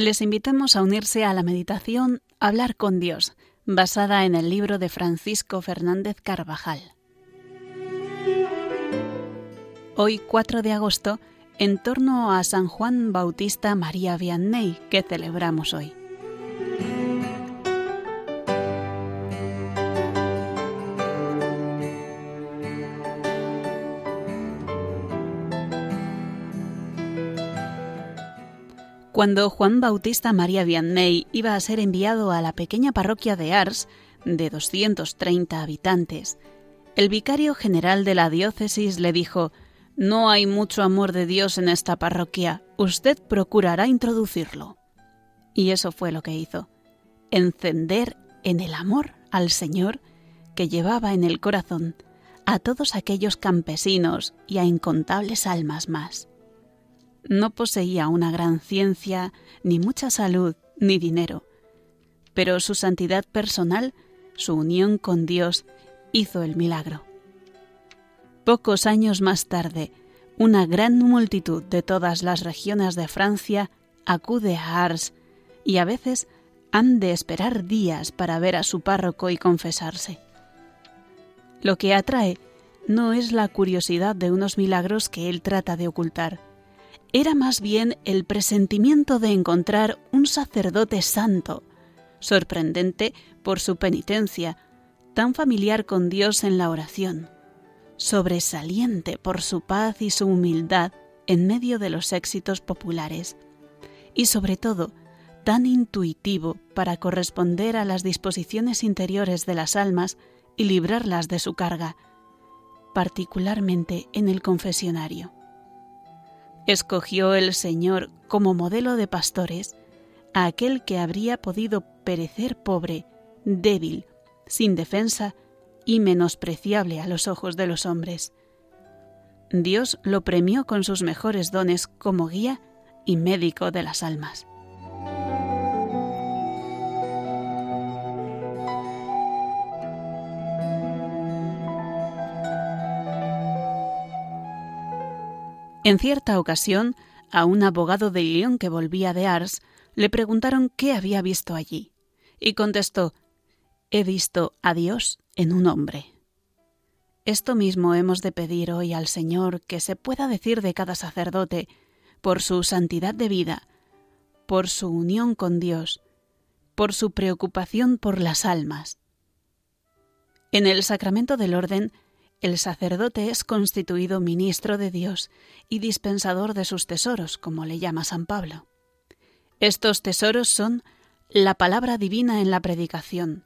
les invitamos a unirse a la meditación Hablar con Dios, basada en el libro de Francisco Fernández Carvajal. Hoy, 4 de agosto, en torno a San Juan Bautista María Vianney, que celebramos hoy. Cuando Juan Bautista María Vianney iba a ser enviado a la pequeña parroquia de Ars, de 230 habitantes, el vicario general de la diócesis le dijo No hay mucho amor de Dios en esta parroquia, usted procurará introducirlo. Y eso fue lo que hizo, encender en el amor al Señor que llevaba en el corazón a todos aquellos campesinos y a incontables almas más. No poseía una gran ciencia, ni mucha salud, ni dinero, pero su santidad personal, su unión con Dios, hizo el milagro. Pocos años más tarde, una gran multitud de todas las regiones de Francia acude a Ars y a veces han de esperar días para ver a su párroco y confesarse. Lo que atrae no es la curiosidad de unos milagros que él trata de ocultar, era más bien el presentimiento de encontrar un sacerdote santo, sorprendente por su penitencia, tan familiar con Dios en la oración, sobresaliente por su paz y su humildad en medio de los éxitos populares, y sobre todo tan intuitivo para corresponder a las disposiciones interiores de las almas y librarlas de su carga, particularmente en el confesionario. Escogió el Señor como modelo de pastores a aquel que habría podido perecer pobre, débil, sin defensa y menospreciable a los ojos de los hombres. Dios lo premió con sus mejores dones como guía y médico de las almas. En cierta ocasión, a un abogado de Lyon que volvía de Ars, le preguntaron qué había visto allí, y contestó He visto a Dios en un hombre. Esto mismo hemos de pedir hoy al Señor que se pueda decir de cada sacerdote, por su santidad de vida, por su unión con Dios, por su preocupación por las almas. En el sacramento del orden el sacerdote es constituido ministro de Dios y dispensador de sus tesoros, como le llama San Pablo. Estos tesoros son la palabra divina en la predicación,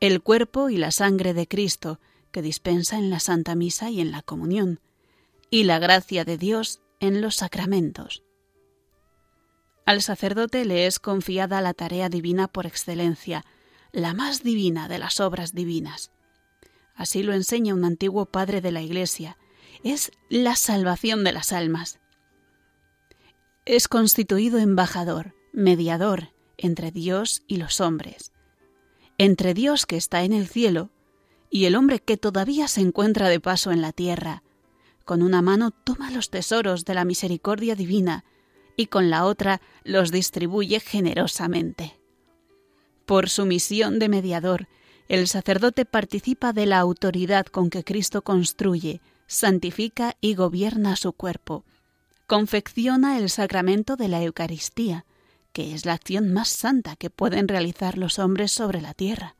el cuerpo y la sangre de Cristo, que dispensa en la Santa Misa y en la comunión, y la gracia de Dios en los sacramentos. Al sacerdote le es confiada la tarea divina por excelencia, la más divina de las obras divinas así lo enseña un antiguo padre de la Iglesia, es la salvación de las almas. Es constituido embajador, mediador entre Dios y los hombres, entre Dios que está en el cielo y el hombre que todavía se encuentra de paso en la tierra. Con una mano toma los tesoros de la misericordia divina y con la otra los distribuye generosamente. Por su misión de mediador el sacerdote participa de la autoridad con que Cristo construye, santifica y gobierna su cuerpo. Confecciona el sacramento de la Eucaristía, que es la acción más santa que pueden realizar los hombres sobre la tierra.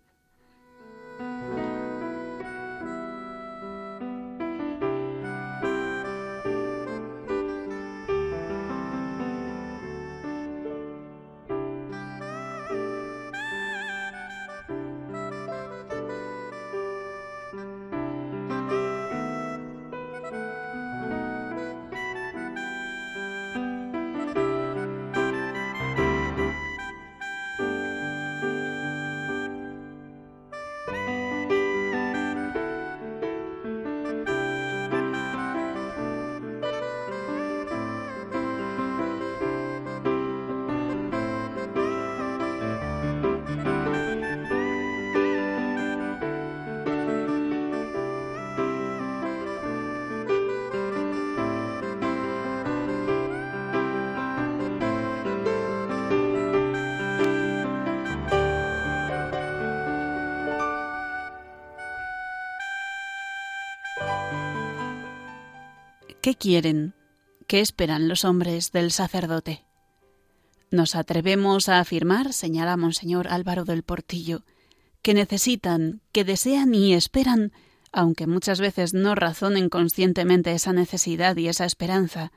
¿Qué quieren? ¿Qué esperan los hombres del sacerdote? Nos atrevemos a afirmar, señala Monseñor Álvaro del Portillo, que necesitan, que desean y esperan, aunque muchas veces no razonen conscientemente esa necesidad y esa esperanza,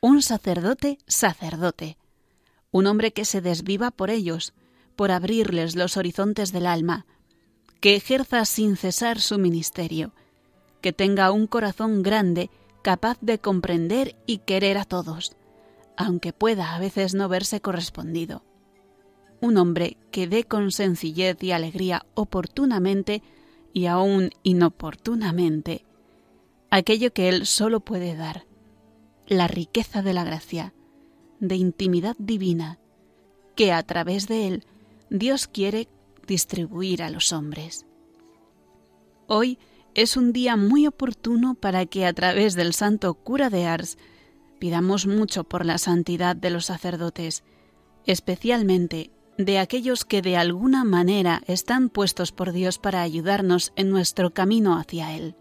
un sacerdote sacerdote, un hombre que se desviva por ellos, por abrirles los horizontes del alma, que ejerza sin cesar su ministerio, que tenga un corazón grande capaz de comprender y querer a todos, aunque pueda a veces no verse correspondido. Un hombre que dé con sencillez y alegría oportunamente y aún inoportunamente aquello que él solo puede dar, la riqueza de la gracia, de intimidad divina, que a través de él Dios quiere distribuir a los hombres. Hoy es un día muy oportuno para que a través del santo cura de Ars pidamos mucho por la santidad de los sacerdotes, especialmente de aquellos que de alguna manera están puestos por Dios para ayudarnos en nuestro camino hacia Él.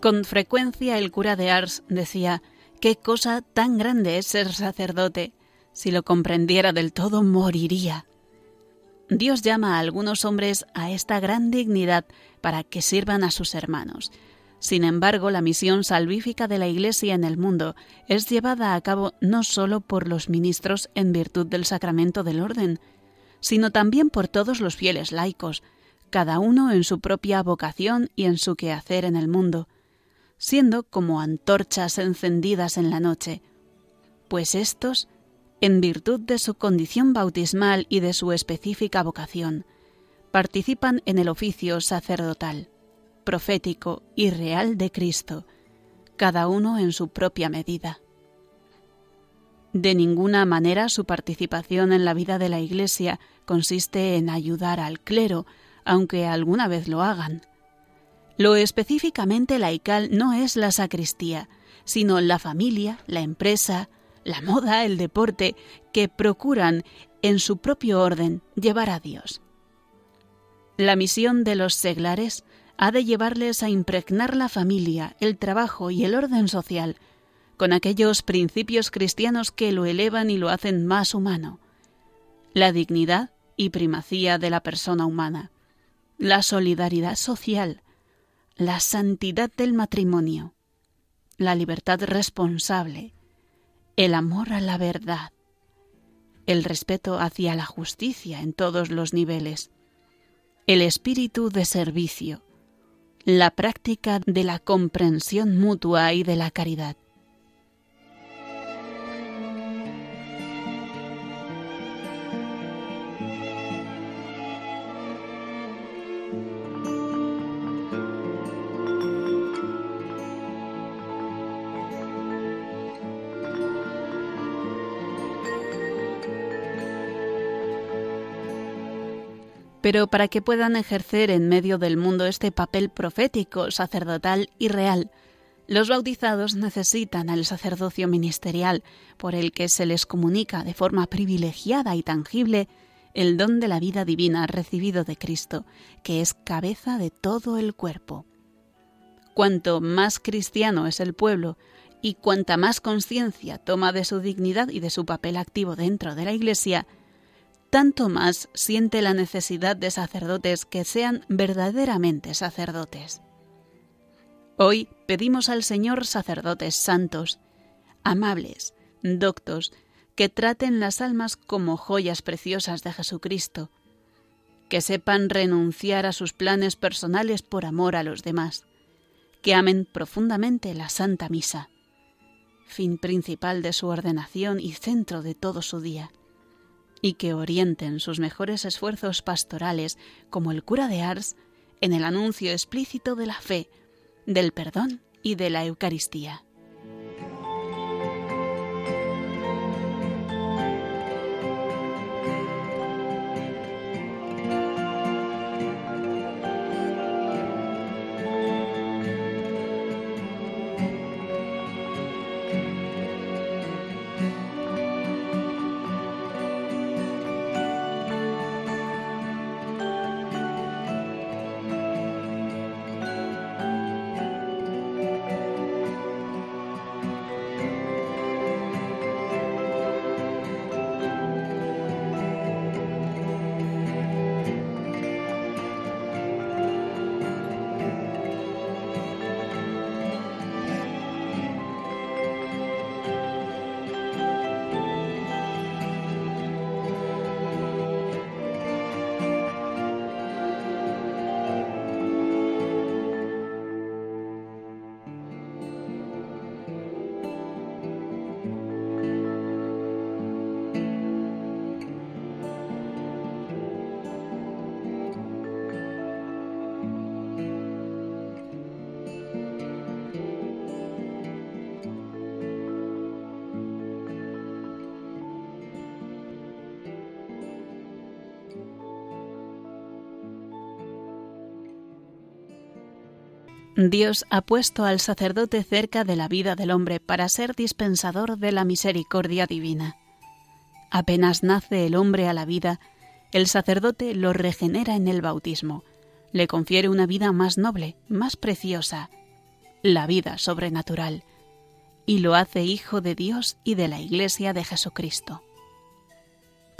Con frecuencia el cura de Ars decía Qué cosa tan grande es ser sacerdote. Si lo comprendiera del todo, moriría. Dios llama a algunos hombres a esta gran dignidad para que sirvan a sus hermanos. Sin embargo, la misión salvífica de la Iglesia en el mundo es llevada a cabo no sólo por los ministros en virtud del sacramento del orden, sino también por todos los fieles laicos, cada uno en su propia vocación y en su quehacer en el mundo siendo como antorchas encendidas en la noche, pues éstos, en virtud de su condición bautismal y de su específica vocación, participan en el oficio sacerdotal, profético y real de Cristo, cada uno en su propia medida. De ninguna manera su participación en la vida de la Iglesia consiste en ayudar al clero, aunque alguna vez lo hagan. Lo específicamente laical no es la sacristía, sino la familia, la empresa, la moda, el deporte, que procuran, en su propio orden, llevar a Dios. La misión de los seglares ha de llevarles a impregnar la familia, el trabajo y el orden social con aquellos principios cristianos que lo elevan y lo hacen más humano. La dignidad y primacía de la persona humana, la solidaridad social, la santidad del matrimonio, la libertad responsable, el amor a la verdad, el respeto hacia la justicia en todos los niveles, el espíritu de servicio, la práctica de la comprensión mutua y de la caridad. Pero para que puedan ejercer en medio del mundo este papel profético, sacerdotal y real, los bautizados necesitan al sacerdocio ministerial, por el que se les comunica de forma privilegiada y tangible el don de la vida divina recibido de Cristo, que es cabeza de todo el cuerpo. Cuanto más cristiano es el pueblo y cuanta más conciencia toma de su dignidad y de su papel activo dentro de la Iglesia, tanto más siente la necesidad de sacerdotes que sean verdaderamente sacerdotes. Hoy pedimos al Señor sacerdotes santos, amables, doctos, que traten las almas como joyas preciosas de Jesucristo, que sepan renunciar a sus planes personales por amor a los demás, que amen profundamente la Santa Misa, fin principal de su ordenación y centro de todo su día, y que orienten sus mejores esfuerzos pastorales, como el cura de Ars, en el anuncio explícito de la fe, del perdón y de la Eucaristía. Dios ha puesto al sacerdote cerca de la vida del hombre para ser dispensador de la misericordia divina. Apenas nace el hombre a la vida, el sacerdote lo regenera en el bautismo, le confiere una vida más noble, más preciosa, la vida sobrenatural, y lo hace hijo de Dios y de la Iglesia de Jesucristo.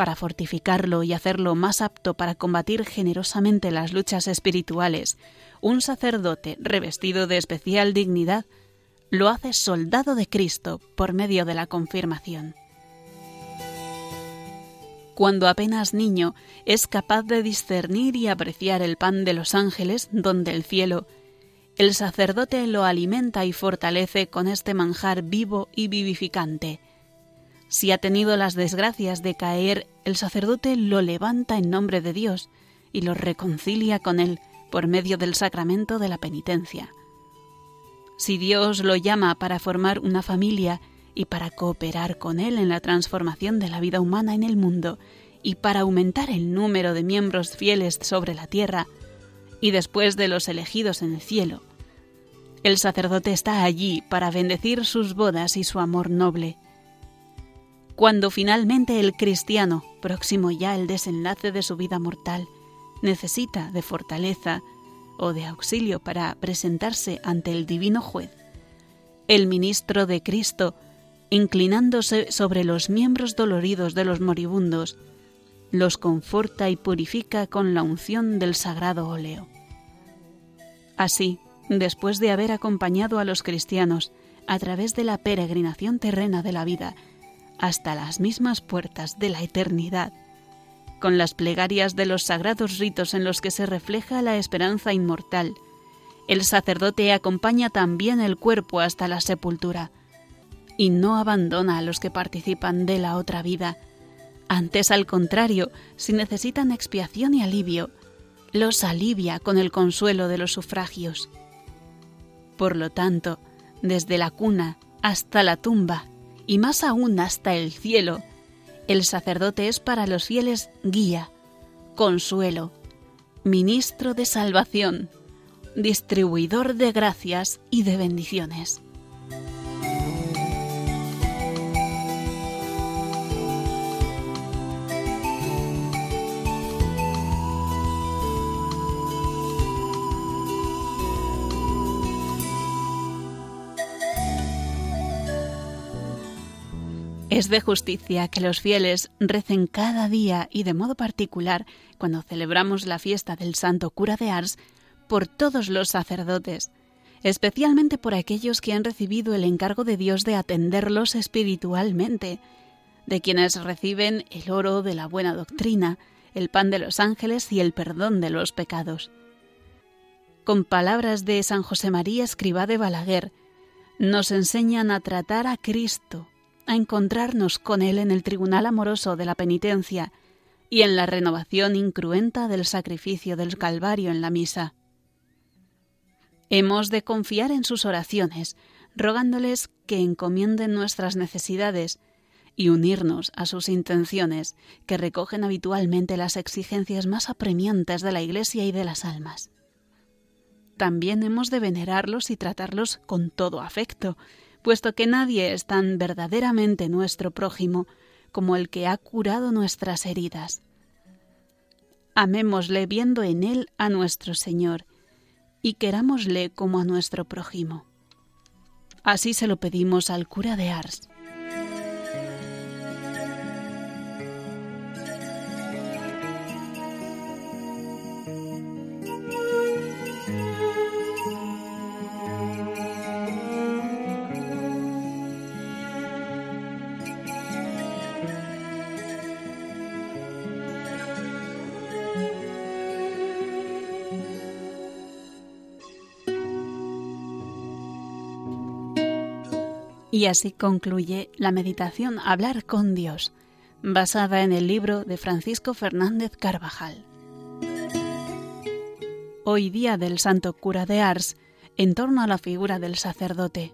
Para fortificarlo y hacerlo más apto para combatir generosamente las luchas espirituales, un sacerdote revestido de especial dignidad lo hace soldado de Cristo por medio de la confirmación. Cuando apenas niño es capaz de discernir y apreciar el pan de los ángeles donde el cielo, el sacerdote lo alimenta y fortalece con este manjar vivo y vivificante. Si ha tenido las desgracias de caer, el sacerdote lo levanta en nombre de Dios y lo reconcilia con él, por medio del sacramento de la penitencia. Si Dios lo llama para formar una familia y para cooperar con Él en la transformación de la vida humana en el mundo y para aumentar el número de miembros fieles sobre la tierra y después de los elegidos en el cielo, el sacerdote está allí para bendecir sus bodas y su amor noble. Cuando finalmente el cristiano, próximo ya al desenlace de su vida mortal, necesita de fortaleza o de auxilio para presentarse ante el divino juez. El ministro de Cristo, inclinándose sobre los miembros doloridos de los moribundos, los conforta y purifica con la unción del sagrado óleo. Así, después de haber acompañado a los cristianos a través de la peregrinación terrena de la vida hasta las mismas puertas de la eternidad, con las plegarias de los sagrados ritos en los que se refleja la esperanza inmortal. El sacerdote acompaña también el cuerpo hasta la sepultura y no abandona a los que participan de la otra vida. Antes, al contrario, si necesitan expiación y alivio, los alivia con el consuelo de los sufragios. Por lo tanto, desde la cuna hasta la tumba, y más aún hasta el cielo, el sacerdote es para los fieles guía, consuelo, ministro de salvación, distribuidor de gracias y de bendiciones. Es de justicia que los fieles recen cada día y de modo particular cuando celebramos la fiesta del Santo Cura de Ars por todos los sacerdotes, especialmente por aquellos que han recibido el encargo de Dios de atenderlos espiritualmente, de quienes reciben el oro de la buena doctrina, el pan de los ángeles y el perdón de los pecados. Con palabras de San José María Escribá de Balaguer, nos enseñan a tratar a Cristo, a encontrarnos con Él en el tribunal amoroso de la penitencia y en la renovación incruenta del sacrificio del Calvario en la misa. Hemos de confiar en sus oraciones, rogándoles que encomienden nuestras necesidades y unirnos a sus intenciones, que recogen habitualmente las exigencias más apremiantes de la Iglesia y de las almas. También hemos de venerarlos y tratarlos con todo afecto, puesto que nadie es tan verdaderamente nuestro prójimo como el que ha curado nuestras heridas. Amémosle viendo en él a nuestro Señor y querámosle como a nuestro prójimo. Así se lo pedimos al cura de Ars. Y así concluye la meditación Hablar con Dios, basada en el libro de Francisco Fernández Carvajal. Hoy día del Santo Cura de Ars, en torno a la figura del sacerdote.